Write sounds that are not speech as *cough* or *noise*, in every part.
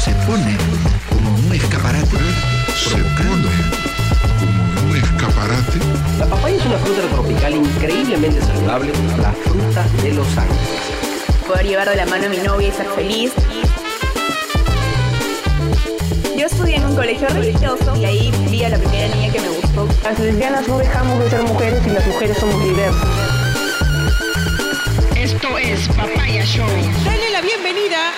se pone como un escaparate provocando como un escaparate. La papaya es una fruta tropical increíblemente saludable, la fruta de los ángeles. Poder llevar de la mano a mi novia y ser feliz. Yo estudié en un colegio religioso y ahí vi a la primera niña que me gustó. Las lesbianas no dejamos de ser mujeres y las mujeres somos diversas. Esto es Papaya Show. Dale la bienvenida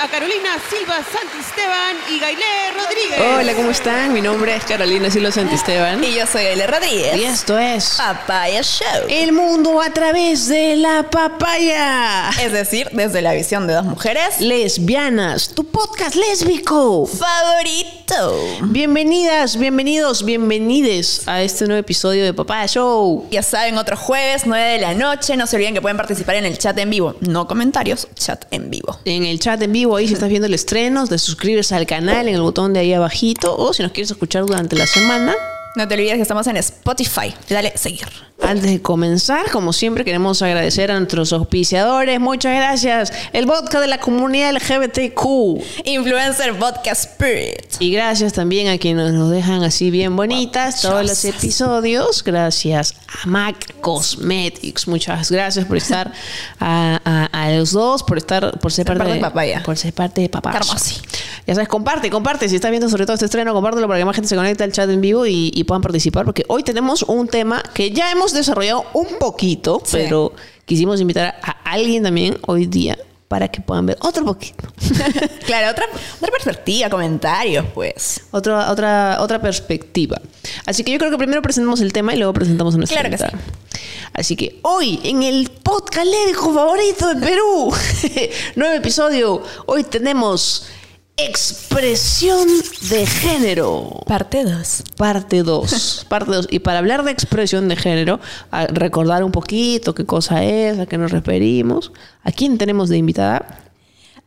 a Carolina Silva Santisteban y Gailé Rodríguez. Hola, ¿cómo están? Mi nombre es Carolina Silva Santisteban. Y yo soy Gailé Rodríguez. Y esto es Papaya Show. El mundo a través de la papaya. Es decir, desde la visión de dos mujeres. Lesbianas, tu podcast lésbico. Favorito. Bienvenidas, bienvenidos, bienvenides a este nuevo episodio de Papaya Show. Ya saben, otro jueves, 9 de la noche. No se olviden que pueden participar en el chat en vivo. No comentarios, chat en vivo. En el chat en vivo, ahí si estás viendo el estreno, de suscribirse al canal en el botón de ahí abajito. O si nos quieres escuchar durante la semana, No te olvides que estamos en Spotify. Dale seguir. Antes de comenzar, como siempre, queremos agradecer a nuestros auspiciadores. Muchas gracias. El vodka de la comunidad LGBTQ. Influencer Podcast Spirit. Y gracias también a quienes nos dejan así bien bonitas todos los episodios. Gracias a Mac Cosmetics. Muchas gracias por estar a, a- a los dos, por estar, por ser, Ser parte parte de Papaya. Por ser parte de papá. Ya sabes, comparte, comparte. Si estás viendo sobre todo este estreno, compártelo para que más gente se conecte al chat en vivo y, y puedan participar. Porque hoy tenemos un tema que ya hemos desarrollado un poquito, Sí. pero quisimos invitar a alguien también hoy día para que puedan ver otro poquito. *laughs* Claro, otra, otra perspectiva, comentarios, pues. otra, otra, otra perspectiva. Así que yo creo que primero presentamos el tema y luego presentamos a nuestra Claro que. Así que hoy, en el podcast favorito de Perú, *laughs* nuevo episodio, hoy tenemos expresión de género. Parte 2. Parte 2. *laughs* Parte 2. Y para hablar de expresión de género, a recordar un poquito qué cosa es, a qué nos referimos. ¿A quién tenemos de invitada?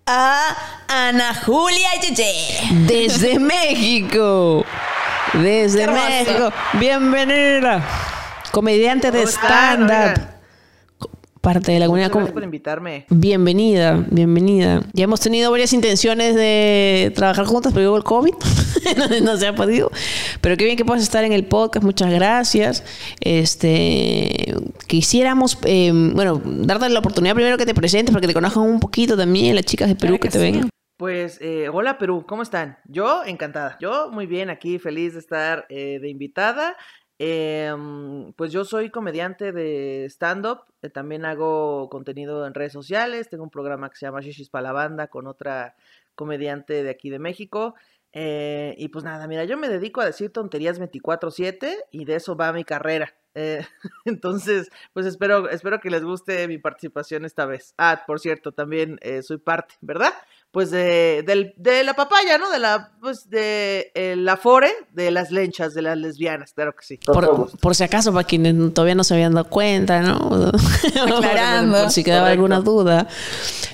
A Ana Julia Yeye. Desde *laughs* México. Desde. México. Bienvenida. Comediante de stand-up. Parte de la comunidad. Gracias por invitarme. Bienvenida, bienvenida. Ya hemos tenido varias intenciones de trabajar juntas, pero llegó el COVID. *laughs* no, no se ha podido. Pero qué bien que puedas estar en el podcast. Muchas gracias. Este, quisiéramos, eh, bueno, darte la oportunidad primero que te presentes para que te conozcan un poquito también las chicas de Perú Claro que, que te sí. vengan. Pues, eh, hola Perú, ¿cómo están? Yo encantada. Yo muy bien aquí, feliz de estar eh, de invitada. Em, pues yo soy comediante de stand-up. eh, también hago contenido en redes sociales. Tengo un programa que se llama Shishis para la banda con otra comediante de aquí de México. Eh, y pues nada, mira, yo me dedico a decir tonterías 24/7 y de eso va mi carrera. Eh, *laughs* entonces, pues espero, espero que les guste mi participación esta vez. Ah, por cierto, también soy parte, ¿verdad? Pues de, del- de la papaya, ¿no? De la, pues de eh, la fore de las lenchas, de las lesbianas, claro que sí. Por, si acaso, para quienes todavía no se habían dado cuenta, ¿no? *laughs* Aclarando. por si quedaba Correcto. alguna duda.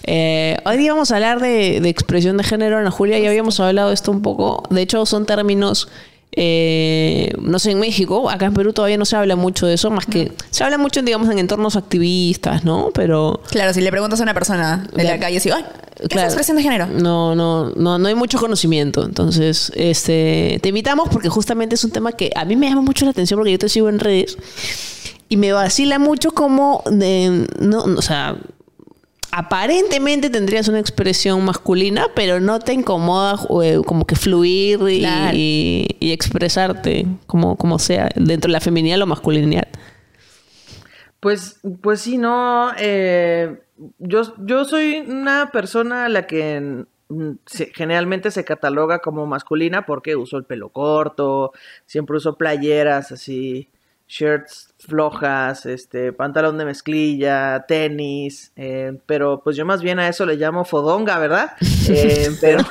Eh, hoy día vamos a hablar de, de expresión de género. Ana Julia, ya habíamos hablado de esto un poco. De hecho, son términos, eh, no sé, en México, acá en Perú todavía no se habla mucho de eso, más que se habla mucho, digamos, en entornos activistas, ¿no? Pero... Claro, si le preguntas a una persona de la calle, sí, ay, ¿qué es Claro. expresión de género? No, no, no, no hay mucho conocimiento. Entonces, este, te invitamos porque justamente es un tema que a mí me llama mucho la atención porque yo te sigo en redes y me vacila mucho como de, no, no, o sea, aparentemente tendrías una expresión masculina, pero no te incomoda eh, como que fluir y, Claro. y- y expresarte como, como sea dentro de la feminidad o masculinidad. Pues, pues sí, no. eh, yo, yo soy una persona a la que generalmente se cataloga como masculina porque uso el pelo corto, siempre uso playeras así, shirts flojas, este, pantalón de mezclilla, tenis, eh, pero pues yo más bien a eso le llamo fodonga, ¿verdad? *laughs* Eh, pero,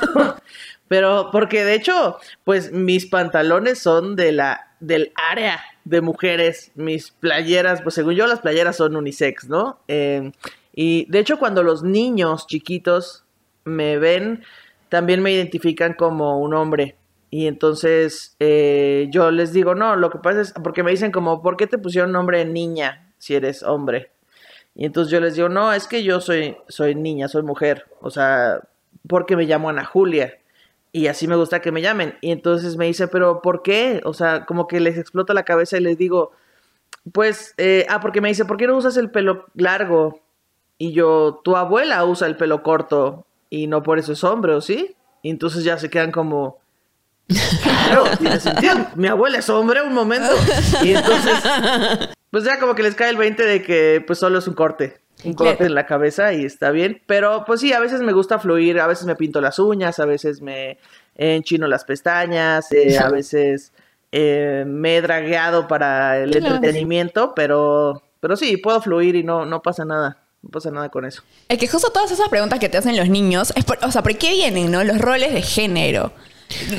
pero porque de hecho, pues mis pantalones son de la, del área de mujeres, mis playeras, pues según yo las playeras son unisex, ¿no? Eh, y de hecho cuando los niños chiquitos me ven, también me identifican como un hombre. Y entonces eh, yo les digo, no, lo que pasa es, porque me dicen como, ¿por qué te pusieron nombre niña si eres hombre? Y entonces yo les digo, no, es que yo soy, soy niña, soy mujer. O sea, porque me llamo Ana Julia. y así me gusta que me llamen. Y entonces me dice, pero ¿por qué? O sea, como que les explota la cabeza y les digo, pues, eh, ah, porque me dice, ¿por qué no usas el pelo largo? Y yo, tu abuela usa el pelo corto y no por eso es hombre, ¿o sí? Y entonces ya se quedan como, claro, tiene sentido. Mi abuela es hombre un momento. Y entonces, pues ya como que les cae el 20 de que pues solo es un corte. Un corte en la cabeza y está bien. Pero pues sí, a veces me gusta fluir, a veces me pinto las uñas, a veces me enchino las pestañas, eh, a *laughs* veces eh, me he dragueado para el entretenimiento, pero, pero sí, puedo fluir y no, no pasa nada. No pasa nada con eso. Es que justo todas esas preguntas que te hacen los niños, es por- o sea, ¿por qué vienen, no? Los roles de género.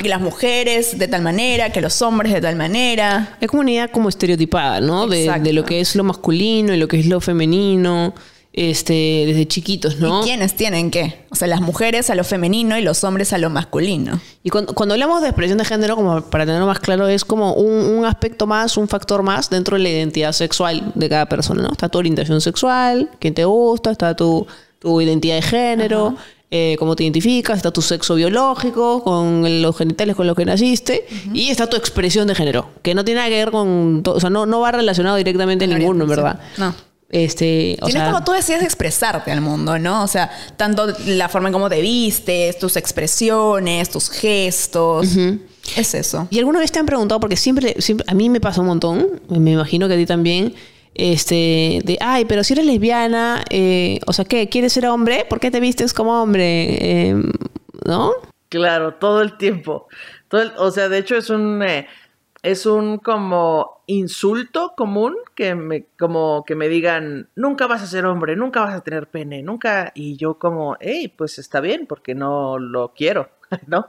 Que las mujeres de tal manera, que los hombres de tal manera. Es como una idea como estereotipada, ¿no? De, de lo que es lo masculino y lo que es lo femenino, este, desde chiquitos, ¿no? ¿Y quiénes tienen qué? O sea, las mujeres a lo femenino y los hombres a lo masculino. Y cuando, cuando hablamos de expresión de género, como para tenerlo más claro, es como un, un aspecto más, un factor más dentro de la identidad sexual de cada persona, ¿no? Está tu orientación sexual, quién te gusta, está tu, tu identidad de género, eh, cómo te identificas, está tu sexo biológico, con los genitales con los que naciste, y está tu expresión de género, que no tiene nada que ver con, o sea, no, no va relacionado directamente la ninguno, en verdad. No. Este, o es sea, como tú decides expresarte al mundo, ¿no? O sea, tanto la forma en cómo te vistes, tus expresiones, tus gestos. Es eso. ¿Y alguna vez te han preguntado, porque siempre, siempre a mí me pasa un montón, me imagino que a ti también, este, de, ay, pero si eres lesbiana, eh, o sea, ¿qué? ¿Quieres ser hombre? ¿Por qué te vistes como hombre? Eh, ¿No? Claro, todo el tiempo. Todo o sea, de hecho es un eh, es un como insulto común que me como que me digan nunca vas a ser hombre, nunca vas a tener pene, nunca y yo como, hey, pues está bien porque no lo quiero, *laughs* ¿no?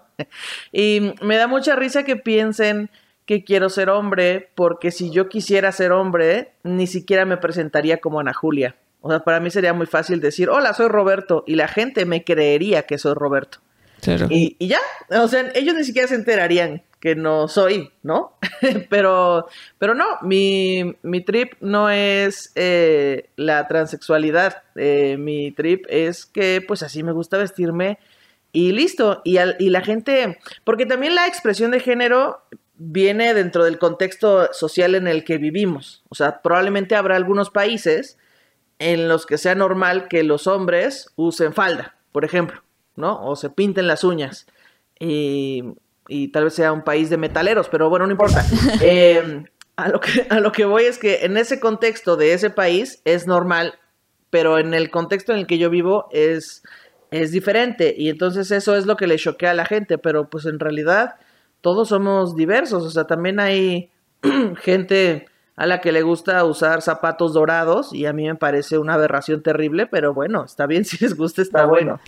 Y me da mucha risa que piensen que quiero ser hombre porque si yo quisiera ser hombre ni siquiera me presentaría como Ana Julia. O sea, para mí sería muy fácil decir, hola, soy Roberto, y la gente me creería que soy Roberto. Claro. Y, y ya, o sea, ellos ni siquiera se enterarían que no soy, ¿no? *laughs* pero, pero no, mi, mi trip no es eh, la transexualidad, eh, mi trip es que pues así me gusta vestirme y listo. Y, al- y la gente, porque también la expresión de género viene dentro del contexto social en el que vivimos. O sea, probablemente habrá algunos países en los que sea normal que los hombres usen falda, por ejemplo, ¿no? O se pinten las uñas. Y, y tal vez sea un país de metaleros, pero bueno, no importa. *laughs* Eh, a, lo que, a lo que voy es que en ese contexto de ese país es normal, pero en el contexto en el que yo vivo es, es diferente. Y entonces eso es lo que le choquea a la gente, pero pues en realidad todos somos diversos. O sea, también hay *clears throat* gente a la que le gusta usar zapatos dorados y a mí me parece una aberración terrible, pero bueno, está bien *laughs* si les gusta, está bueno.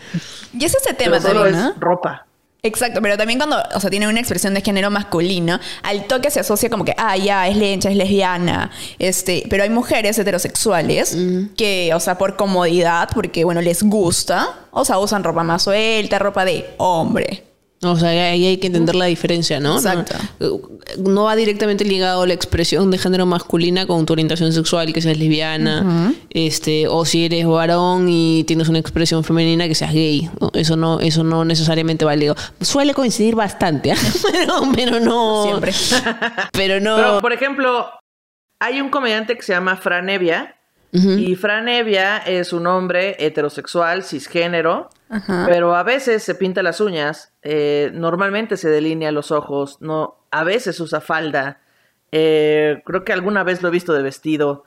Y es ese tema Pero solo también, es ¿no? ropa. Exacto, pero también cuando, o sea, tiene una expresión de género masculino, al toque se asocia como que, ah, ya, es lencha, es lesbiana, este, pero hay mujeres heterosexuales que, o sea, por comodidad, porque, bueno, les gusta, o sea, usan ropa más suelta, ropa de hombre. O sea, ahí hay que entender la diferencia, ¿no? Exacto. No, no va directamente ligado la expresión de género masculina con tu orientación sexual, que seas lesbiana, este, o si eres varón y tienes una expresión femenina, que seas gay. ¿no? Eso no, eso no necesariamente va ligado. Suele coincidir bastante, ¿ah? *laughs* pero, pero no. Siempre. *laughs* Pero no. Pero, por ejemplo, hay un comediante que se llama Fran Evia. Y Fran Evia es un hombre heterosexual, cisgénero, pero a veces se pinta las uñas, eh, normalmente se delinea los ojos, no, a veces usa falda, eh, creo que alguna vez lo he visto de vestido.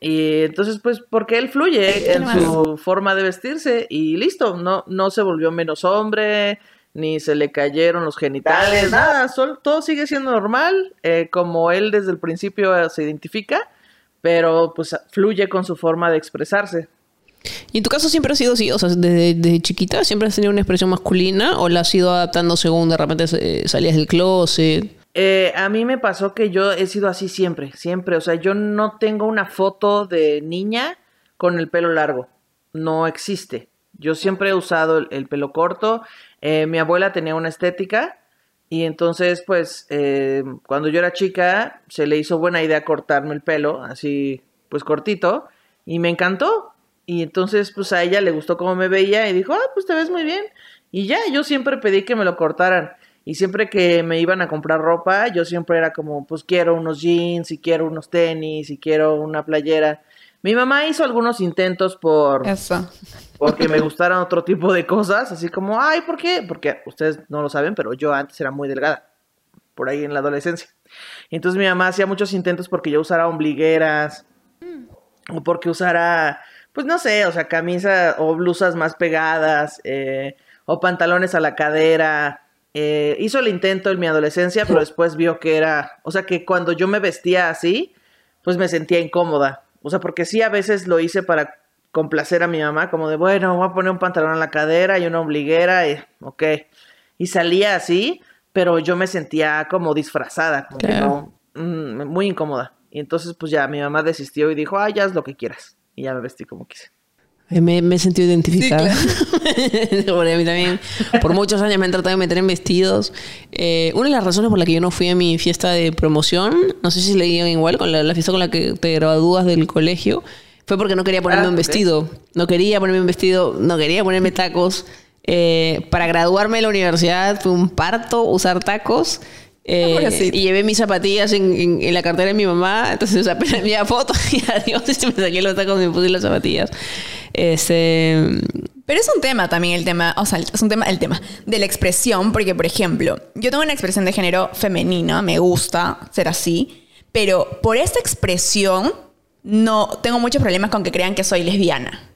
Y entonces, pues, porque él fluye en su forma de vestirse y listo, no, no se volvió menos hombre, ni se le cayeron los genitales, nada, sol- todo sigue siendo normal, eh, como él desde el principio se identifica, pero pues fluye con su forma de expresarse. ¿Y en tu caso siempre ha sido así? O sea, desde, desde chiquita siempre has tenido una expresión masculina o la has ido adaptando según de repente salías del closet? Eh, a mí me pasó que yo he sido así siempre, siempre. O sea, yo no tengo una foto de niña con el pelo largo. No existe. Yo siempre he usado el, el pelo corto. Eh, mi abuela tenía una estética y entonces, pues, eh, cuando yo era chica, se le hizo buena idea cortarme el pelo, así, pues, cortito, y me encantó. Y entonces, pues, a ella le gustó cómo me veía y dijo, ah, pues te ves muy bien. Y ya, yo siempre pedí que me lo cortaran. Y siempre que me iban a comprar ropa, yo siempre era como, pues quiero unos jeans, y quiero unos tenis, y quiero una playera. Mi mamá hizo algunos intentos por Eso. porque me gustaran otro tipo de cosas, así como, ay, ¿por qué? Porque ustedes no lo saben, pero yo antes era muy delgada, por ahí en la adolescencia. Entonces mi mamá hacía muchos intentos porque yo usara ombligueras, o porque usara, pues no sé, o sea, camisas o blusas más pegadas, eh, o pantalones a la cadera. Eh, hizo el intento en mi adolescencia, pero *laughs* después vio que era, o sea, que cuando yo me vestía así, pues me sentía incómoda. O sea, porque sí a veces lo hice para complacer a mi mamá, como de, bueno, voy a poner un pantalón a la cadera y una ombliguera, y ok. Y salía así, pero yo me sentía como disfrazada, como que Claro. no, mm, muy incómoda. Y entonces, pues ya mi mamá desistió y dijo, ah, ya haz lo que quieras. Y ya me vestí como quise. Eh, Me, me he sentido identificada. *laughs* Porque a mí también, por muchos años me han tratado de meter en vestidos. Eh, una de las razones por la que yo no fui a mi fiesta de promoción, no sé si le digan igual, con la, la fiesta con la que te gradúas del colegio, fue porque no quería ponerme Ah, un vestido. No quería ponerme un vestido, no quería ponerme tacos. Eh, para graduarme de la universidad fue un parto usar tacos. Eh, y llevé mis zapatillas en, en- en la cartera de mi mamá, entonces apenas la foto y *laughs* adiós, y me saqué los tacos y me puse las zapatillas. Este, Pero es un tema también el tema, o sea, es un tema, el tema de la expresión, porque por ejemplo, yo tengo una expresión de género femenina, me gusta ser así, pero por esta expresión no tengo muchos problemas con que crean que soy lesbiana.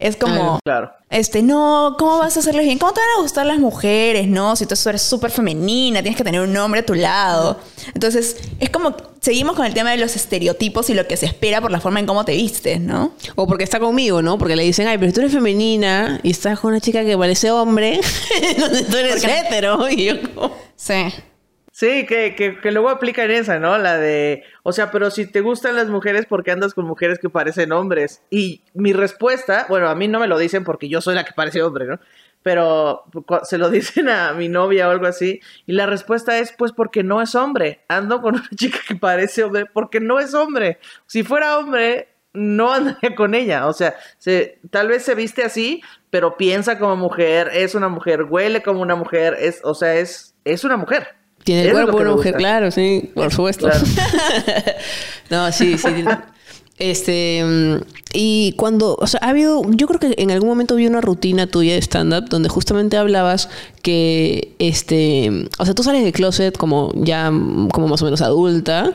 Es como, Claro. este, no, ¿cómo vas a ser lesbiana? ¿Cómo te van a gustar las mujeres? No, si tú eres súper femenina, tienes que tener un hombre a tu lado. Entonces, es como, seguimos con el tema de los estereotipos y lo que se espera por la forma en cómo te vistes, ¿no? O porque está conmigo, ¿no? Porque le dicen, ay, pero tú eres femenina y estás con una chica que parece hombre, *laughs* donde tú eres Porque- hetero. Y yo como... Sí. Sí, que, que, que luego aplican esa, ¿no? La de, o sea, pero si te gustan las mujeres, ¿por qué andas con mujeres que parecen hombres? Y mi respuesta, bueno, a mí no me lo dicen porque yo soy la que parece hombre, ¿no? Pero cu- se lo *laughs* dicen a mi novia o algo así. Y la respuesta es, pues porque no es hombre. Ando con *laughs* una chica que parece hombre porque no es hombre. Si fuera hombre, no andaría con ella. O sea, se, tal vez se viste así, pero piensa como mujer, es una mujer, huele como una mujer, es, o sea, es, es una mujer. Tiene el cuerpo de una mujer, gusta. claro, sí, por supuesto. Claro. *laughs* no, sí, sí. Este, y cuando, o sea, ha habido, yo creo que en algún momento vi una rutina tuya de stand-up donde justamente hablabas que, este, o sea, tú sales de closet como ya, como más o menos adulta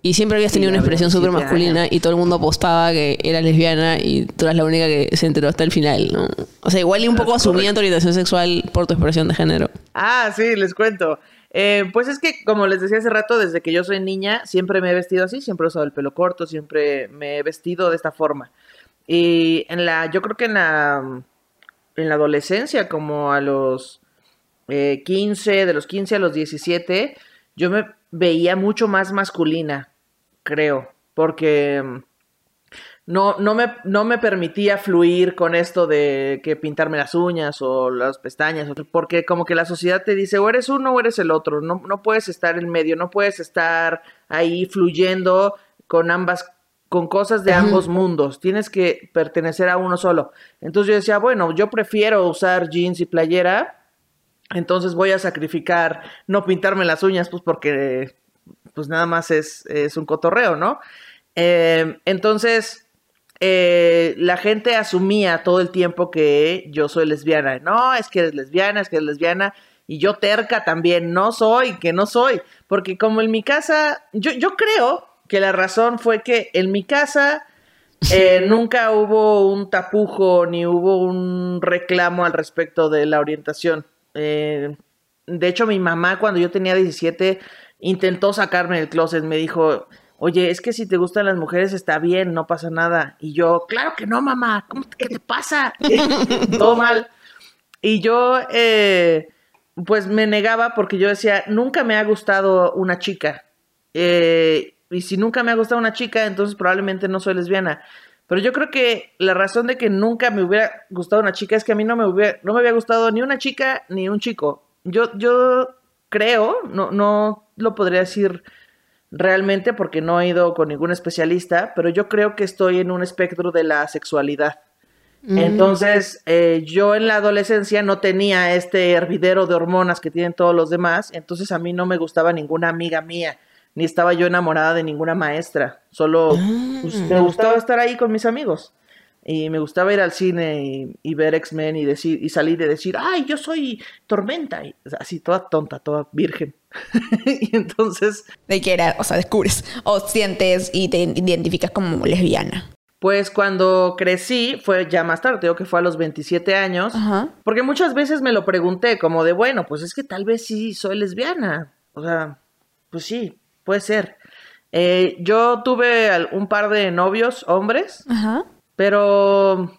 y siempre habías tenido Sí, una expresión súper 27 masculina y todo el mundo apostaba que eras lesbiana y tú eras la única que se enteró hasta el final, ¿no? O sea, igual y un poco asumían tu orientación sexual por tu expresión de género. Ah, sí, les cuento. Eh, pues es que, como les decía hace rato, desde que yo soy niña, siempre me he vestido así, siempre he usado el pelo corto, siempre me he vestido de esta forma. Y en la, yo creo que en la, en la adolescencia, como a los eh, 15, de los 15 a los 17, yo me veía mucho más masculina, creo, porque no, no, me, no me permitía fluir con esto de que pintarme las uñas o las pestañas, porque como que la sociedad te dice, o eres uno o eres el otro, no, no puedes estar en medio, no puedes estar ahí fluyendo con ambas, con cosas de ambos mundos, tienes que pertenecer a uno solo. Entonces yo decía, bueno, yo prefiero usar jeans y playera, entonces voy a sacrificar no pintarme las uñas, pues porque pues nada más es, es un cotorreo, ¿no? Eh, entonces, eh, la gente asumía todo el tiempo que yo soy lesbiana. No, es que eres lesbiana, es que eres lesbiana. Y yo terca también, no soy, que no soy. Porque como en mi casa, yo, yo creo que la razón fue que en mi casa eh, nunca hubo un tapujo ni hubo un reclamo al respecto de la orientación. Eh, de hecho, mi mamá cuando yo tenía 17 intentó sacarme del closet, me dijo, oye, es que si te gustan las mujeres está bien, no pasa nada. Y yo, claro que no, mamá, ¿cómo, ¿qué te pasa? *laughs* Todo mal. Y yo, eh, pues me negaba porque yo decía, nunca me ha gustado una chica. Eh, y si nunca me ha gustado una chica, entonces probablemente no soy lesbiana. Pero yo creo que la razón de que nunca me hubiera gustado una chica es que a mí no me, hubiera, no me había gustado ni una chica ni un chico. Yo, yo creo, no, no lo podría decir realmente porque no he ido con ningún especialista, pero yo creo que estoy en un espectro de la sexualidad. Entonces, eh, yo en la adolescencia no tenía este hervidero de hormonas que tienen todos los demás, entonces a mí no me gustaba ninguna amiga mía, ni estaba yo enamorada de ninguna maestra, solo pues, me gustaba estar ahí con mis amigos. Y me gustaba ir al cine y, y ver X-Men y decir, y salir y decir, ay, yo soy tormenta, y así toda tonta, toda virgen. *laughs* y entonces, De que era, o sea, descubres o sientes y te identificas como lesbiana. Pues cuando crecí, fue ya más tarde, digo que fue a los 27 años, Ajá. porque muchas veces me lo pregunté como de, bueno, pues es que tal vez sí soy lesbiana, o sea, pues sí, puede ser. Eh, yo tuve un par de novios, hombres, Ajá. pero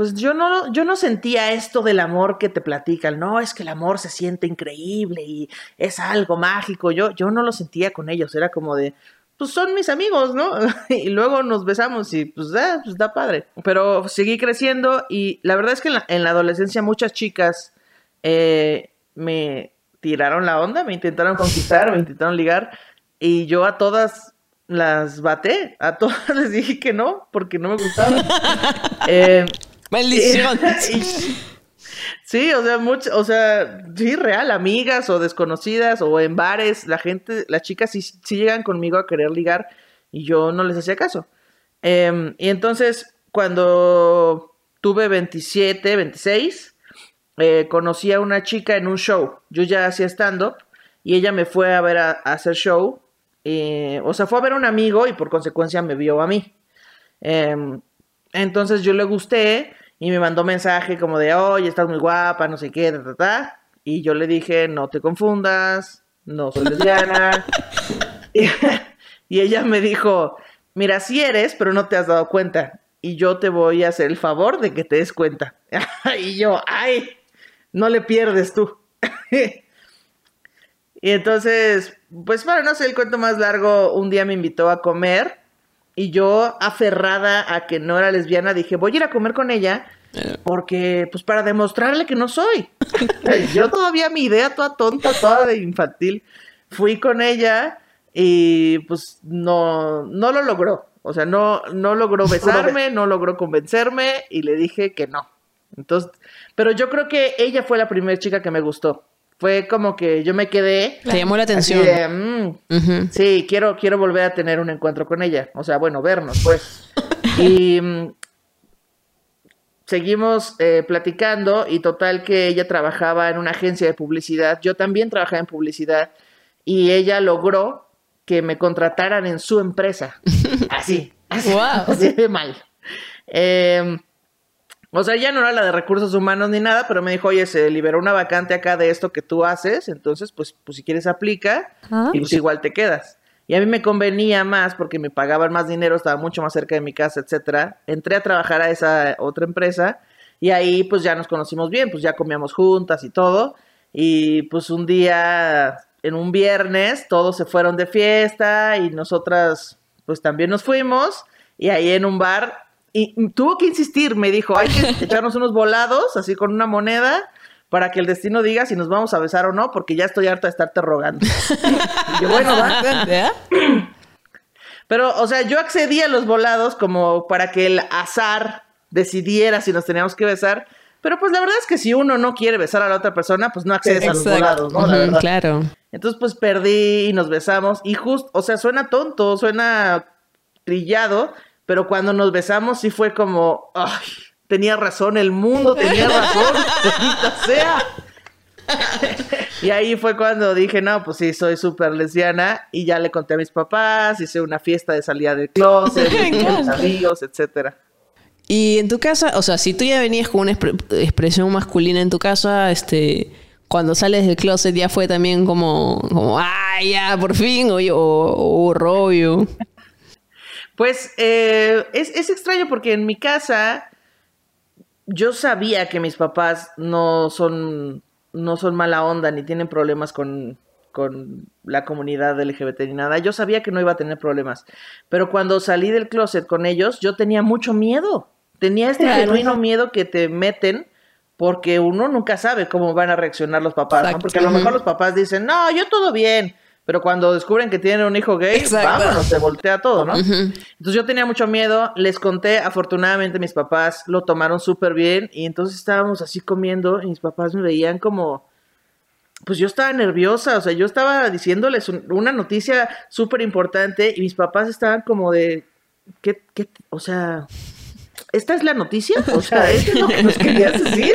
pues yo no, yo no sentía esto del amor que te platican, no, es que el amor se siente increíble y es algo mágico, yo, yo no lo sentía con ellos, era como de, pues son mis amigos, ¿no? *laughs* y luego nos besamos y pues, ah, pues da padre. Pero seguí creciendo y la verdad es que en la, en la adolescencia muchas chicas eh, me tiraron la onda, me intentaron conquistar, me intentaron ligar y yo a todas las baté, a todas *laughs* les dije que no, porque no me gustaban. *laughs* Eh, Maldición. *laughs* sí, o sea, mucho, o sea, sí, real, amigas o desconocidas o en bares, la gente, las chicas sí, sí llegan conmigo a querer ligar y yo no les hacía caso. Em, y entonces, cuando tuve 27, 26, eh, conocí a una chica en un show. Yo ya hacía stand-up y ella me fue a ver a, a hacer show. eh, o sea, fue a ver a un amigo y por consecuencia me vio a mí. Em, entonces yo le gusté y me mandó mensaje como de, oye, estás muy guapa, no sé qué, ta, ta, ta. Y yo le dije, no te confundas, no soy lesbiana. *laughs* y, *laughs* y ella me dijo, mira, sí eres, pero no te has dado cuenta. Y yo te voy a hacer el favor de que te des cuenta. *laughs* y yo, ay, no le pierdes tú. y entonces, pues para no hacer el cuento más largo, un día me invitó a comer y yo, aferrada a que no era lesbiana, dije, voy a ir a comer con ella porque, pues para demostrarle que no soy. *laughs* yo todavía mi idea toda tonta, toda de infantil, fui con ella y pues no, no lo logró. O sea, no, no logró besarme, no logró convencerme y le dije que no. Entonces, pero yo creo que ella fue la primera chica que me gustó. Fue como que yo me quedé. Te llamó la atención. de, mm. Sí, quiero, quiero volver a tener un encuentro con ella. O sea, bueno, vernos, pues. *laughs* Y mm, seguimos eh, platicando y total que ella trabajaba en una agencia de publicidad. Yo también trabajaba en publicidad y ella logró que me contrataran en su empresa. *laughs* Así, así, Guau. así de mal. Eh, o sea, ya no era la de recursos humanos ni nada, pero me dijo, oye, se liberó una vacante acá de esto que tú haces, entonces, pues, pues si quieres aplica Ah. y pues igual te quedas. Y a mí me convenía más porque me pagaban más dinero, estaba mucho más cerca de mi casa, etcétera. Entré a trabajar a esa otra empresa y ahí pues ya nos conocimos bien, pues ya comíamos juntas y todo. Y pues un día, en un viernes, todos se fueron de fiesta y nosotras pues también nos fuimos y ahí en un bar y tuvo que insistir, me dijo, hay que *laughs* echarnos unos volados así con una moneda para que el destino diga si nos vamos a besar o no, porque ya estoy harta de estarte rogando. *laughs* Y yo, bueno, va. *clears throat* Pero, o sea, yo accedí a los volados como para que el azar decidiera si nos teníamos que besar. Pero pues la verdad es que si uno no quiere besar a la otra persona, pues no accedes a los volados, ¿no? La claro. Entonces, pues perdí y nos besamos. Y justo, o sea, suena tonto, suena trillado, pero cuando nos besamos sí fue como, ay, tenía razón, el mundo tenía razón, *laughs* sea. y ahí fue cuando dije, no, pues sí, soy súper lesbiana. Y ya le conté a mis papás, hice una fiesta de salida del closet, mis amigos, etcétera. Y en tu casa, o sea, si tú ya venías con una expre- expresión masculina en tu casa, este, cuando sales del closet ya fue también como, como ah, ya, por fin, o, o, o rollo. Pues eh, es, es extraño porque en mi casa yo sabía que mis papás no son, no son mala onda ni tienen problemas con, con la comunidad LGBT ni nada. Yo sabía que no iba a tener problemas. Pero cuando salí del closet con ellos, yo tenía mucho miedo. Tenía este genuino miedo que te meten porque uno nunca sabe cómo van a reaccionar los papás, ¿no? Porque a lo mejor los papás dicen, no, yo todo bien. Pero cuando descubren que tienen un hijo gay, Exacto. vámonos, se voltea todo, ¿no? Entonces yo tenía mucho miedo, les conté, afortunadamente mis papás lo tomaron súper bien y entonces estábamos así comiendo y mis papás me veían como, pues yo estaba nerviosa, o sea, yo estaba diciéndoles un- una noticia súper importante y mis papás estaban como de, ¿qué, qué, o sea, esta es la noticia? O sea, *laughs* ¿esto es lo que nos querías decir?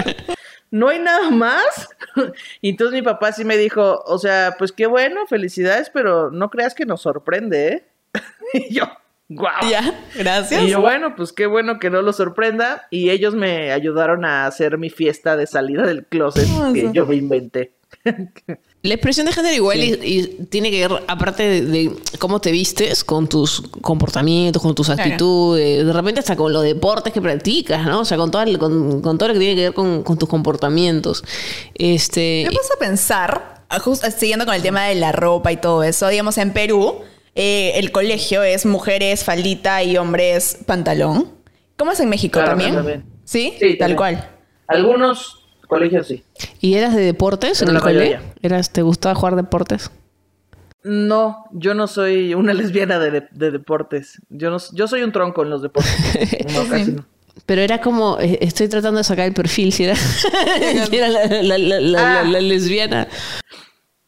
¿No hay nada más? *laughs* Y entonces mi papá sí me dijo, o sea, pues qué bueno, felicidades, pero no creas que nos sorprende, ¿eh? *laughs* Y yo, guau. Ya, gracias. Y yo, bueno, pues qué bueno que no lo sorprenda. Y ellos me ayudaron a hacer mi fiesta de salida del closet que yo me inventé. La expresión de género igual y, y tiene que ver, aparte de, de cómo te vistes, con tus comportamientos, con tus Claro. actitudes, de repente hasta con los deportes que practicas, ¿no? O sea, con todo, el- con, con todo lo que tiene que ver con, con tus comportamientos. Este, Me puse a pensar, justo siguiendo con el tema de la ropa y todo eso, digamos, en Perú, eh, el colegio es mujeres faldita y hombres pantalón. ¿Cómo es en México Claro, también? también. ¿Sí? Sí, tal también. cual. Algunos colegios sí. ¿Y eras de deportes en Pero el la cole? mayoría. ¿Eras, ¿Te gustaba jugar deportes? No, yo no soy una *laughs* lesbiana de, de- de deportes. Yo no, yo soy un tronco en los deportes. *laughs* No, casi no. Pero era como, eh, estoy tratando de sacar el perfil, si era, *laughs* si era la, la- la- la- la- Ah. la lesbiana.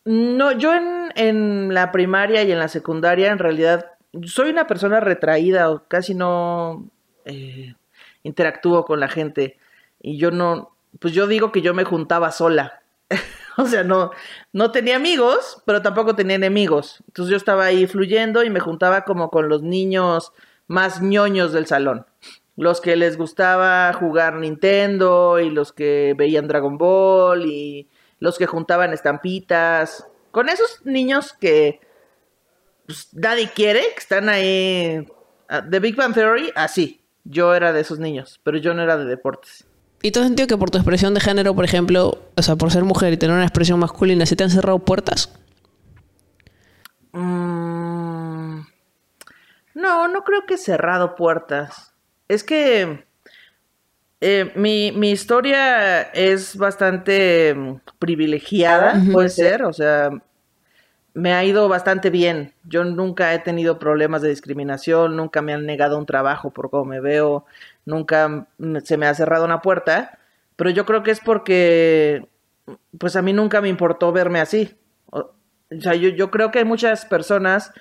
No, yo en, en la primaria y en la secundaria, en realidad, soy una persona retraída o casi no eh, interactúo con la gente. Y yo no, pues yo digo que yo me juntaba sola. *laughs* o sea, no, no tenía amigos, pero tampoco tenía enemigos. Entonces yo estaba ahí fluyendo y me juntaba como con los niños más ñoños del salón. Los que les gustaba jugar Nintendo y los que veían Dragon Ball y los que juntaban estampitas. Con esos niños que pues, nadie quiere, que están ahí. ah, The Big Bang Theory, así. Yo era de esos niños, pero yo no era de deportes. ¿Y tú has sentido que por tu expresión de género, por ejemplo, o sea, por ser mujer y tener una expresión masculina, se te han cerrado puertas? Mm, no, no creo que cerrado puertas. Es que eh, mi, mi historia es bastante mm, privilegiada, puede ser, o sea, me ha ido bastante bien. Yo nunca he tenido problemas de discriminación, nunca me han negado un trabajo por cómo me veo, nunca se me ha cerrado una puerta, pero yo creo que es porque, pues a mí nunca me importó verme así. O, sea, yo, creo que hay muchas personas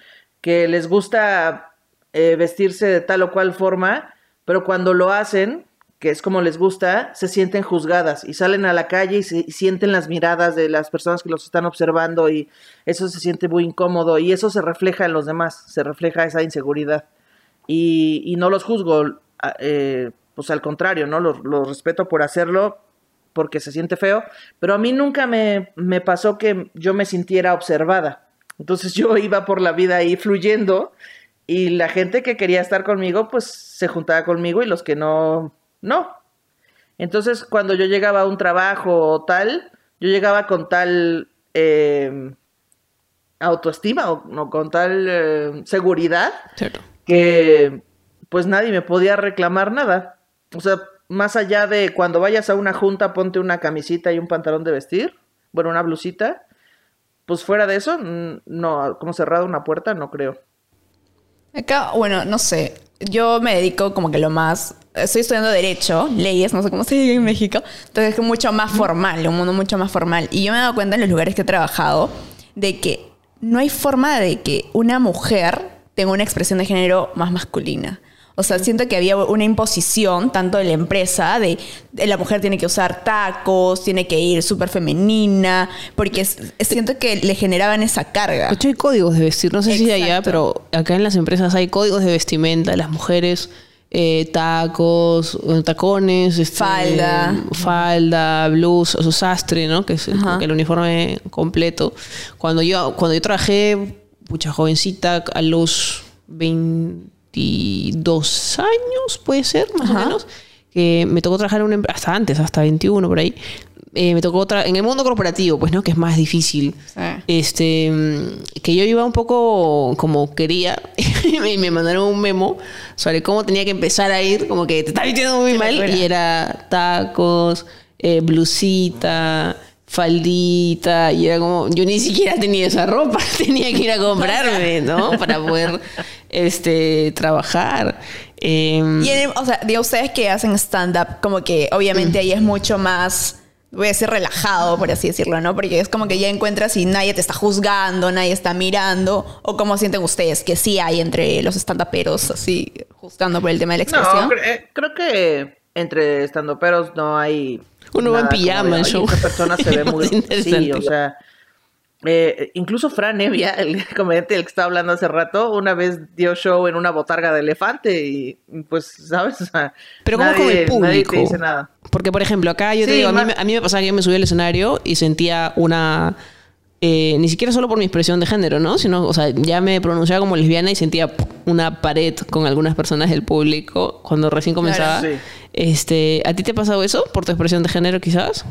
que les gusta eh, vestirse de tal o cual forma, pero cuando lo hacen, que es como les gusta, se sienten juzgadas y salen a la calle y, se, sienten las miradas de las personas que los están observando y eso se siente muy incómodo y eso se refleja en los demás, se refleja esa inseguridad. Y, no los juzgo, eh, pues al contrario, ¿no? Los, los respeto por hacerlo porque se siente feo, pero a mí nunca me, me pasó que yo me sintiera observada. Entonces yo *laughs* iba por la vida ahí fluyendo y la gente que quería estar conmigo, pues se juntaba conmigo y los que no, no. Entonces cuando yo llegaba a un trabajo o tal, yo llegaba con tal eh, autoestima o no, con tal eh, seguridad Cierto. que pues nadie me podía reclamar nada. O sea, más allá de cuando vayas a una junta, ponte una camisita y un pantalón de vestir, bueno, una blusita, pues fuera de eso, no, como cerrado una puerta, no creo. Acá, bueno, no sé. Yo me dedico como que lo más. Estoy estudiando Derecho, leyes, no sé cómo se dice en México. Entonces es mucho más formal, un mundo mucho más formal. Y yo me he dado cuenta en los lugares que he trabajado de que no hay forma de que una mujer tenga una expresión de género más masculina. O sea, siento que había una imposición, tanto de la empresa, de, de la mujer tiene que usar tacos, tiene que ir súper femenina, porque es- siento que le generaban esa carga. De hecho, hay códigos de vestir. No sé si allá, Exacto. pero acá en las empresas hay códigos de vestimenta. Las mujeres, eh, tacos, tacones, este, Falda. falda, blues, o sastre, ¿no? Que es el uniforme completo. Cuando yo, cuando yo trabajé, mucha jovencita, a los 22 años, puede ser, más Ajá. o menos, que me tocó trabajar en una hasta antes, hasta 21 por ahí. eh, me tocó tra- en el mundo corporativo, pues, ¿no? Que es más difícil. Sí. Este, mm, que yo iba un poco como quería *laughs* y me, me mandaron un memo sobre cómo tenía que empezar a ir, como que te está vistiendo muy Qué mal locura. y era tacos, eh, blusita, faldita y era como, yo ni siquiera tenía esa ropa, *laughs* tenía que ir a comprarme, *laughs* ¿no? Para poder este, trabajar. Em, Y, en- o sea, digo, ustedes que hacen stand-up, como que obviamente ahí es mucho más, voy a decir, relajado, por así decirlo, ¿no? Porque es como que ya encuentras y nadie te está juzgando, nadie está mirando. ¿O cómo sienten ustedes que sí hay entre los stand-uperos, así, juzgando por el tema de la expresión? No, cre- eh, creo que entre estandoperos no hay. Uno va en como pijama de, al "Oye, show". Esa persona se ve *laughs* muy. Sí, o sea. eh, incluso Fran Evia, el comediante del que estaba hablando hace rato, una vez dio show en una botarga de elefante y pues, ¿sabes? O sea, Pero ¿cómo con el nadie- Nadie público? te dice nada. Porque, por ejemplo, acá yo te digo, a mí, a mí me pasaba que yo me subía al escenario y sentía una... eh, ni siquiera solo por mi expresión de género, ¿no? Sino, o sea, ya me pronunciaba como lesbiana y sentía una pared con algunas personas del público cuando recién comenzaba. sí. Este, ¿A ti te ha pasado eso por tu expresión de género, quizás?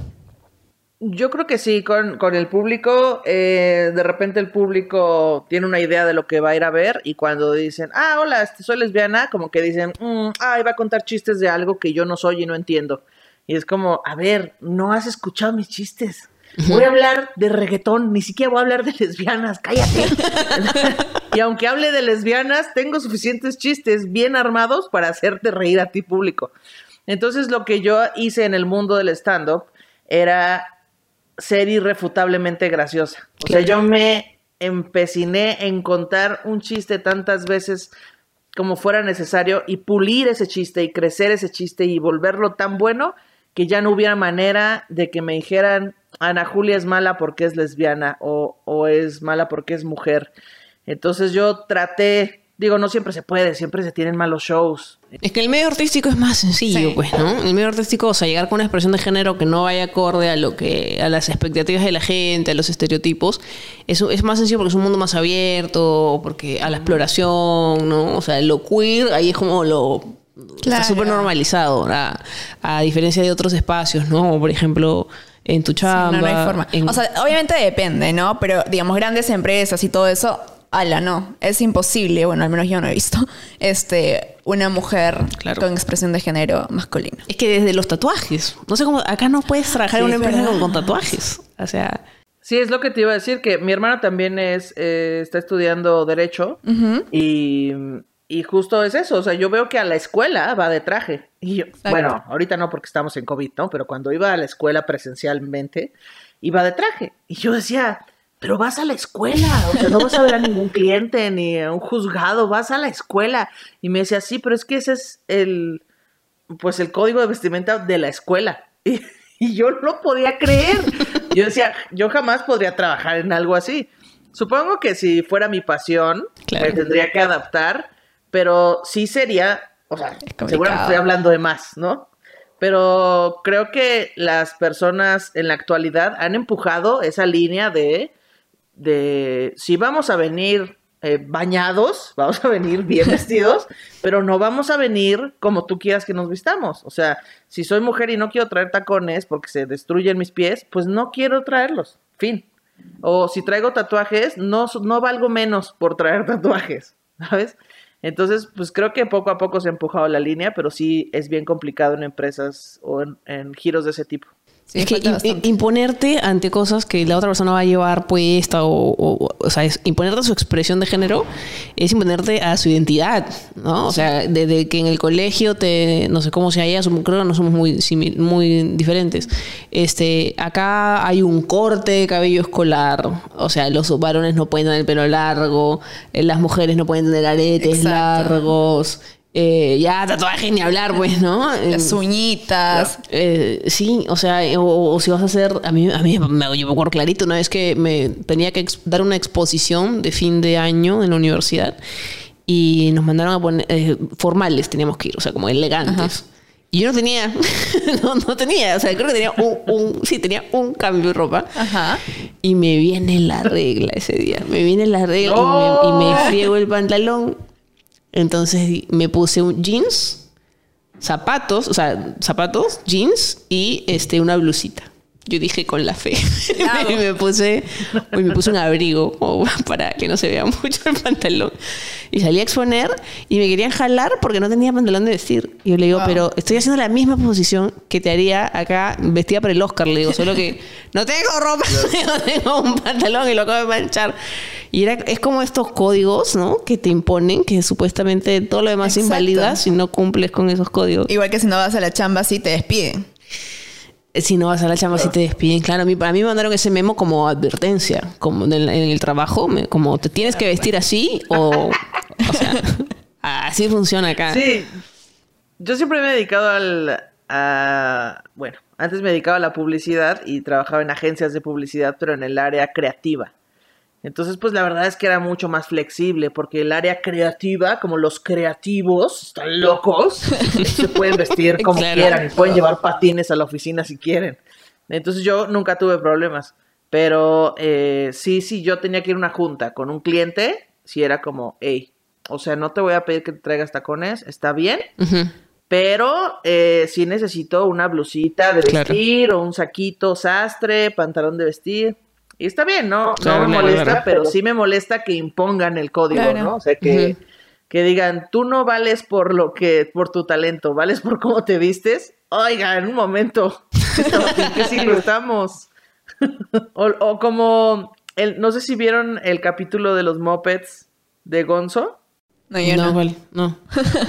Yo creo que sí, con, con el público, eh, de repente el público tiene una idea de lo que va a ir a ver y cuando dicen, ah, hola, este, soy lesbiana, como que dicen, "Mm, ay, va a contar chistes de algo que yo no soy y no entiendo. Y es como, a ver, no has escuchado mis chistes. Voy a hablar de reggaetón, ni siquiera voy a hablar de lesbianas, cállate. *laughs* y aunque hable de lesbianas, tengo suficientes chistes bien armados para hacerte reír a ti público. Entonces lo que yo hice en el mundo del stand-up era ser irrefutablemente graciosa. O sea, yo me empeciné en contar un chiste tantas veces como fuera necesario y pulir ese chiste y crecer ese chiste y volverlo tan bueno que ya no hubiera manera de que me dijeran Ana Julia es mala porque es lesbiana o, o es mala porque es mujer. Entonces yo traté, digo, no siempre se puede, siempre se tienen malos shows. Es que el medio artístico es más sencillo, Sí. pues, ¿no? El medio artístico, o sea, llegar con una expresión de género que no vaya acorde a lo que, a las expectativas de la gente, a los estereotipos, eso es más sencillo porque es un mundo más abierto, porque a la exploración, ¿no? O sea, lo queer ahí es como lo Claro. está súper normalizado, a, a diferencia de otros espacios, ¿no? Como, por ejemplo, en tu Sí, chamba. no, no hay forma. en- O sea, obviamente depende, ¿no? Pero, digamos, grandes empresas y todo eso, ala, no. Es imposible, bueno, al menos yo no he visto, *laughs* este, una mujer Claro. con expresión de género masculina. es que desde los tatuajes, no sé cómo, acá no puedes trabajar en Sí, una es empresa con tatuajes. O sea, Sí, es lo que te iba a decir, que mi hermana también es, eh, está estudiando Derecho y, y justo es eso, o sea, yo veo que a la escuela va de traje. Y yo, bueno, ahorita no porque estamos en COVID, ¿no? Pero cuando iba a la escuela presencialmente, iba de traje. Y yo decía, pero vas a la escuela, o sea, no vas a ver a ningún cliente ni a un juzgado, vas a la escuela. Y me decía, sí, pero es que ese es el, pues el código de vestimenta de la escuela. Y, *laughs* y yo no podía creer. Yo decía, yo jamás podría trabajar en algo así. Supongo que si fuera mi pasión, Claro. me tendría que adaptar, pero sí sería, o sea, seguramente estoy hablando de más, ¿no? Pero creo que las personas en la actualidad han empujado esa línea de, de si vamos a venir eh, bañados, *laughs* vamos a venir bien vestidos, *laughs* pero no vamos a venir como tú quieras que nos vistamos. O sea, si soy mujer y no quiero traer tacones porque se destruyen mis pies, pues no quiero traerlos. Fin. O si traigo tatuajes, no, no valgo menos por traer *laughs* tatuajes, ¿sabes? Entonces, pues creo que poco a poco se ha empujado la línea, pero sí es bien complicado en empresas o en, en giros de ese tipo. Sí, es que imponerte ante cosas que la otra persona va a llevar puesta o, o, o sea, es imponerte a su expresión de género es imponerte a su identidad, ¿no? O sea, desde que en el colegio te, no sé cómo sea som- creo que no somos muy, muy diferentes. Este, acá hay un corte de cabello escolar, o sea, los varones no pueden tener el pelo largo, eh, las mujeres no pueden tener aretes Exacto. largos. Eh, ya tatuajes ni hablar, pues, ¿no? Las uñitas. Eh, sí, o sea, o, o si vas a hacer, a mí, a mí me, yo me acuerdo clarito una vez que me tenía que dar una exposición de fin de año en la universidad y nos mandaron a poner eh, formales, teníamos que ir, o sea, como elegantes. Y yo no tenía, *laughs* no, no tenía, o sea, creo que tenía un, un- sí, tenía un cambio de ropa. Ajá. Y me viene la regla ese día. Me viene la regla y me- y, me, friego el pantalón. Entonces me puse un jeans, zapatos, o sea, zapatos, jeans y este, una blusita. Yo dije con la fe. *laughs* Y me puse, y me puse un abrigo como para que no se vea *laughs* mucho el pantalón. Y salí a exponer y me querían jalar porque no tenía pantalón de vestir. Y yo le digo, pero estoy haciendo la misma posición que te haría acá vestida para el Oscar. Le digo, solo que no tengo ropa, *laughs* no tengo un pantalón y lo acabo de manchar. Y era, es como estos códigos, ¿no? Que te imponen, que supuestamente todo lo demás Exacto. invalida si no cumples con esos códigos. Igual que si no vas a la chamba, sí te despiden. Si no vas a la chamba, si te despiden. Claro, a mí, a mí me mandaron ese memo como advertencia, como en el, trabajo, como te tienes que vestir así o... O sea, *laughs* así funciona acá. Sí. Yo siempre me he dedicado al. A, bueno, antes me dedicaba a la publicidad y trabajaba en agencias de publicidad, pero en el área creativa. Entonces, pues la verdad es que era mucho más flexible, porque el área creativa, como los creativos, están locos, *laughs* se pueden vestir como Claro. quieran y pueden llevar patines a la oficina si quieren. Entonces yo nunca tuve problemas. Pero eh, sí, sí, yo tenía que ir a una junta con un cliente, si era como, hey, o sea, no te voy a pedir que te traigas tacones, está bien, pero eh, sí necesito una blusita de Claro. vestir o un saquito sastre, pantalón de vestir. Y está bien, ¿no? No me molesta, pero sí me molesta que impongan el código, Claro. ¿no? O sea, que, que digan, tú no vales por lo que, por tu talento, vales por cómo te vistes. Oiga, en un momento, ¿en qué siglo estamos? *laughs* o, o como, el, no sé si vieron el capítulo de los Muppets de Gonzo. No, yo no, no. vale, no.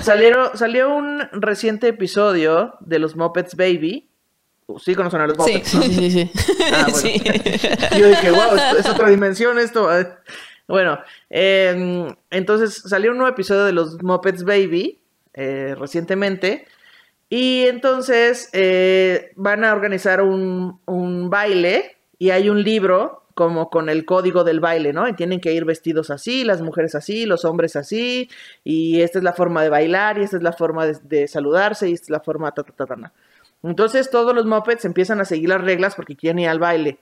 Salieron, salió un reciente episodio de los Muppets Baby. Sí conocen a los. Muppets. Sí, sí, sí. sí. *laughs* Ah, bueno. Sí. *laughs* Yo dije, wow, es otra dimensión esto. *laughs* Bueno, eh, entonces salió un nuevo episodio de los Muppets Baby eh, recientemente. Y entonces eh, van a organizar un, un baile y hay un libro como con el código del baile, ¿no? Y tienen que ir vestidos así, las mujeres así, los hombres así, y esta es la forma de bailar, y esta es la forma de, de saludarse, y esta es la forma ta, ta, ta, ta. Entonces todos los Muppets empiezan a seguir las reglas porque quieren ir al baile.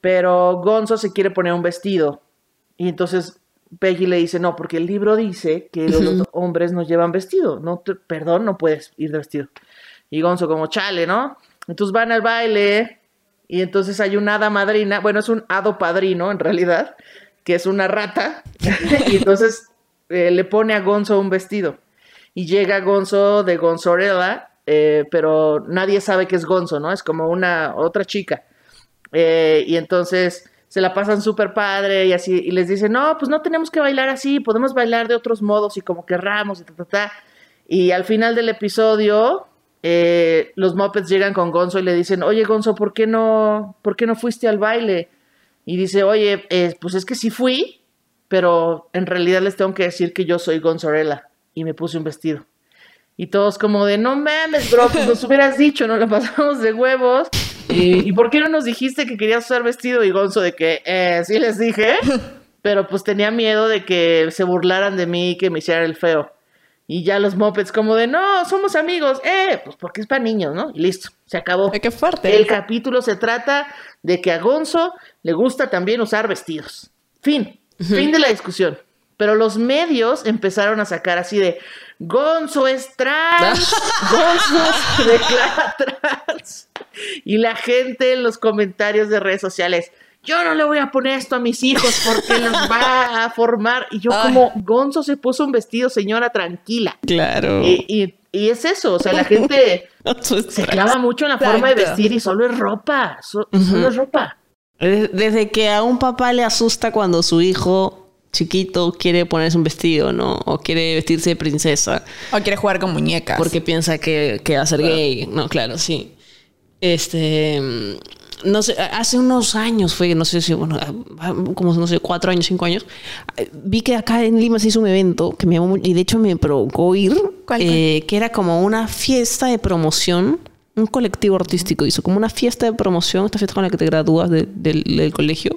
Pero Gonzo se quiere poner un vestido. Y entonces Peggy le dice, no, porque el libro dice que los hombres no llevan vestido. No, te- perdón, no puedes ir de vestido. Y Gonzo como, chale, ¿no? Entonces van al baile y entonces hay una hada madrina, bueno, es un hado padrino en realidad, que es una rata. *laughs* y entonces eh, le pone a Gonzo un vestido. Y llega Gonzo de Gonzorella, eh, pero nadie sabe que es Gonzo, ¿no? Es como una otra chica. Eh, y entonces se la pasan súper padre y así, y les dicen, no, pues no tenemos que bailar así, podemos bailar de otros modos y como querramos y ta, ta, ta. Y al final del episodio, eh, los Muppets llegan con Gonzo y le dicen, oye Gonzo, ¿por qué no, por qué no fuiste al baile? Y dice, oye, eh, pues es que sí fui, pero en realidad les tengo que decir que yo soy Gonzorella y me puse un vestido. Y todos como de, no mames, bro, pues nos hubieras dicho, nos la pasamos de huevos. ¿Y, ¿y por qué no nos dijiste que querías usar vestido? Y Gonzo de que, eh, sí les dije, *laughs* pero pues tenía miedo de que se burlaran de mí y que me hicieran el feo. Y ya los mopeds como de, no, somos amigos, eh, pues porque es para niños, ¿no? Y listo, se acabó. Qué fuerte. El capítulo se trata de que a Gonzo le gusta también usar vestidos. Fin, fin de la discusión. Pero los medios empezaron a sacar así de Gonzo es trans, *laughs* Gonzo se declara trans. Y la gente en los comentarios de redes sociales, yo no le voy a poner esto a mis hijos porque los va a formar. Y yo Ay. como, Gonzo se puso un vestido, señora, tranquila. Claro. Y, y- y es eso, o sea, la gente *laughs* se clava mucho en la forma de vestir y solo es ropa, so- solo es ropa. Desde desde que a un papá le asusta cuando su hijo chiquito quiere ponerse un vestido, ¿no? O quiere vestirse de princesa O quieres jugar con muñecas. porque piensa que, que va a ser gay. No, claro, sí. Este. No sé, hace unos años fue, no sé si, bueno, como no sé, cuatro años, cinco años, eh, vi que acá en Lima se hizo un evento que me llamó mucho, y de hecho me provocó ir, ¿Cuál, eh, que era como una fiesta de promoción, un colectivo artístico hizo como una fiesta de promoción, esta fiesta con la que te gradúas de- del, del colegio.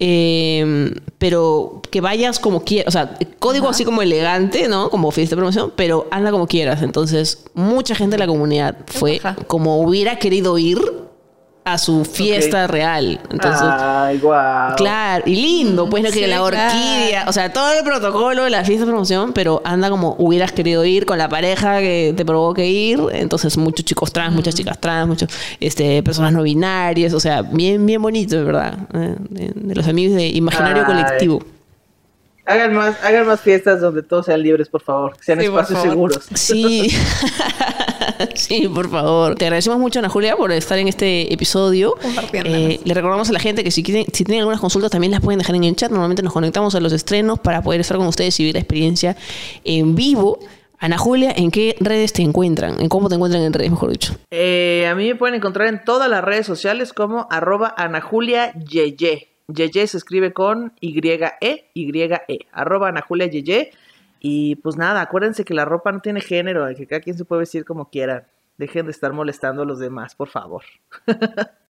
Eh, pero que vayas como quieras, o sea, código así como elegante, ¿no? Como fiesta de promoción, pero anda como quieras. Entonces, mucha gente de la comunidad fue Ajá. como hubiera querido ir, a su fiesta real. Entonces, Ay, guau. Claro, y lindo, pues no que Sí, la orquídea, claro. o sea, todo el protocolo de la fiesta de promoción, pero anda como hubieras querido ir con la pareja que te provoque ir, entonces muchos chicos trans, muchas chicas trans, muchos este personas no binarias, o sea, bien bien bonito, de verdad, eh, de, de los amigos de Imaginario Ay. Colectivo. Hagan más, hagan más fiestas donde todos sean libres, por favor. Que sean Sí, espacios seguros. Sí. *laughs* *laughs* *laughs* sí, por favor. Te agradecemos mucho, Ana Julia, por estar en este episodio. Eh, le recordamos a la gente que si, quieren, si tienen algunas consultas también las pueden dejar en el chat. Normalmente nos conectamos a los estrenos para poder estar con ustedes y vivir la experiencia en vivo. Ana Julia, ¿en qué redes te encuentran? ¿En cómo te encuentran en redes, mejor dicho? Eh, a mí me pueden encontrar en todas las redes sociales como arroba anajulia Yeye. Yeye se escribe con Y-E, Y-E, arroba anajulia Yeye. Y pues nada, acuérdense que la ropa no tiene género, que cada quien se puede vestir como quiera. Dejen de estar molestando a los demás, por favor. *laughs*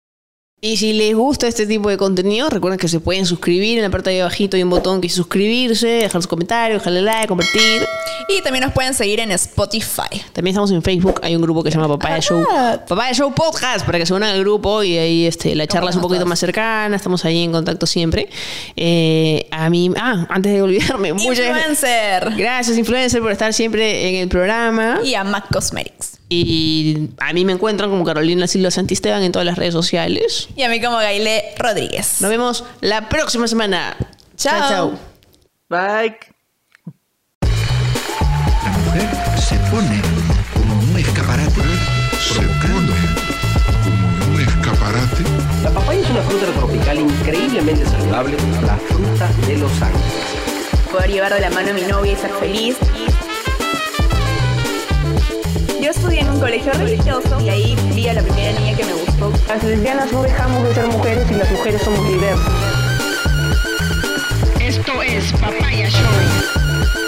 Y si les gusta este tipo de contenido, recuerden que se pueden suscribir. En la parte de abajito hay un botón que dice suscribirse, dejar sus comentarios, dejarle like, compartir. Y también nos pueden seguir en Spotify. También estamos en Facebook, hay un grupo que se llama Papaya Show. Papaya Show Podcast, para que se unan al grupo y ahí este, la charla es un poquito más cercana, estamos ahí en contacto siempre. Eh, a mí, ah, antes de olvidarme, muchas Influencer. gracias influencer por estar siempre en el programa. Y a Mac Cosmetics. Y a mí me encuentran como Carolina Silva Santisteban en todas las redes sociales. Y a mí como Gaile Rodríguez. Nos vemos la próxima semana. Chao. chao. Bye. La mujer se pone como un escaparate Se pone como un escaparate La papaya es una fruta tropical increíblemente saludable, la fruta de los ángeles. Poder llevar de la mano a mi novia y ser feliz. Yo estudié en un colegio religioso y ahí vi a la primera niña que me gustó. Las lesbianas no dejamos de ser mujeres y las mujeres somos diversas. Esto es Papaya Show.